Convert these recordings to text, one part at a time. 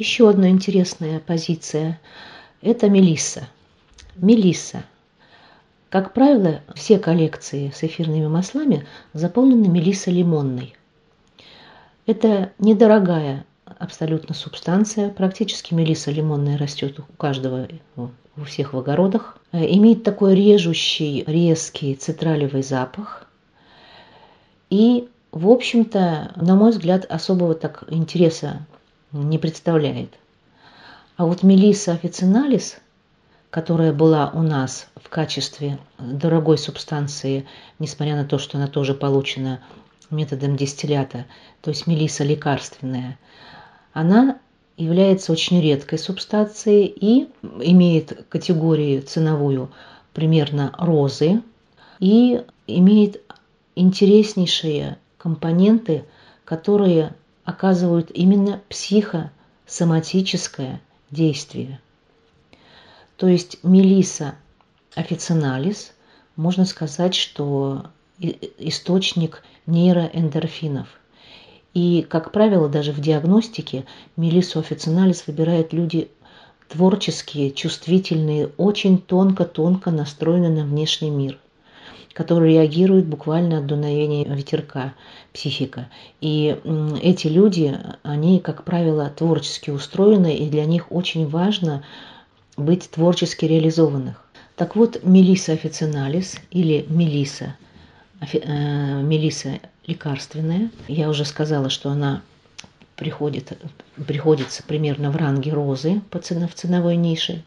Еще одна интересная позиция – это мелисса. Мелисса. Как правило, все коллекции с эфирными маслами заполнены мелиссой лимонной. Это недорогая абсолютно субстанция. Практически мелисса лимонная растет у каждого, у всех в огородах. Имеет такой режущий, резкий цитралевый запах. И, в общем-то, на мой взгляд, особого так интереса не представляет. А вот мелисса официналис, которая была у нас в качестве дорогой субстанции, несмотря на то, что она тоже получена методом дистиллята, то есть мелисса лекарственная, она является очень редкой субстанцией и имеет категорию ценовую примерно розы и имеет интереснейшие компоненты, которые оказывают именно психосоматическое действие. То есть мелиса официналис, можно сказать, что источник нейроэндорфинов. И, как правило, даже в диагностике мелису официналис выбирают люди творческие, чувствительные, очень тонко-тонко настроенные на внешний мир – которые реагируют буквально от дуновения ветерка, психика. И эти люди, они, как правило, творчески устроены, и для них очень важно быть творчески реализованных. Так вот, Мелиса официналис или Мелиса, э, Мелиса лекарственная, я уже сказала, что она приходит, приходится примерно в ранге розы по цена, в ценовой нише.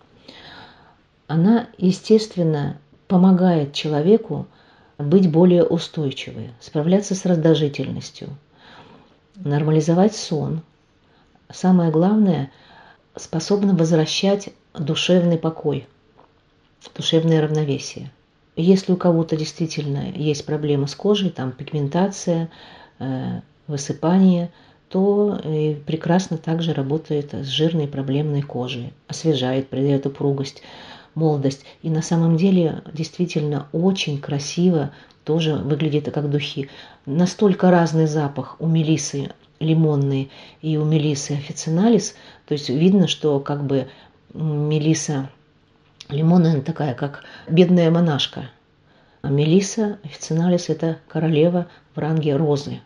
Она, естественно, помогает человеку быть более устойчивой, справляться с раздражительностью, нормализовать сон. Самое главное, способна возвращать душевный покой, душевное равновесие. Если у кого-то действительно есть проблемы с кожей, там пигментация, э, высыпание, то э, прекрасно также работает с жирной проблемной кожей, освежает, придает упругость молодость. И на самом деле действительно очень красиво тоже выглядит как духи. Настолько разный запах у мелисы лимонной и у мелисы официналис. То есть видно, что как бы мелиса лимонная такая, как бедная монашка. А мелиса официналис – это королева в ранге розы.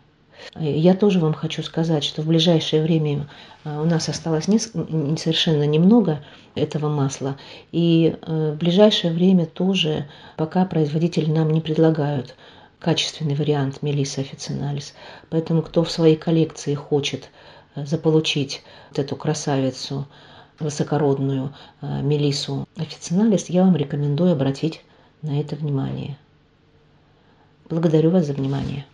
Я тоже вам хочу сказать, что в ближайшее время э, у нас осталось не, совершенно немного этого масла. И э, в ближайшее время тоже, пока производители нам не предлагают качественный вариант Мелиса официналис. Поэтому кто в своей коллекции хочет э, заполучить вот эту красавицу высокородную Мелису официналис, я вам рекомендую обратить на это внимание. Благодарю вас за внимание.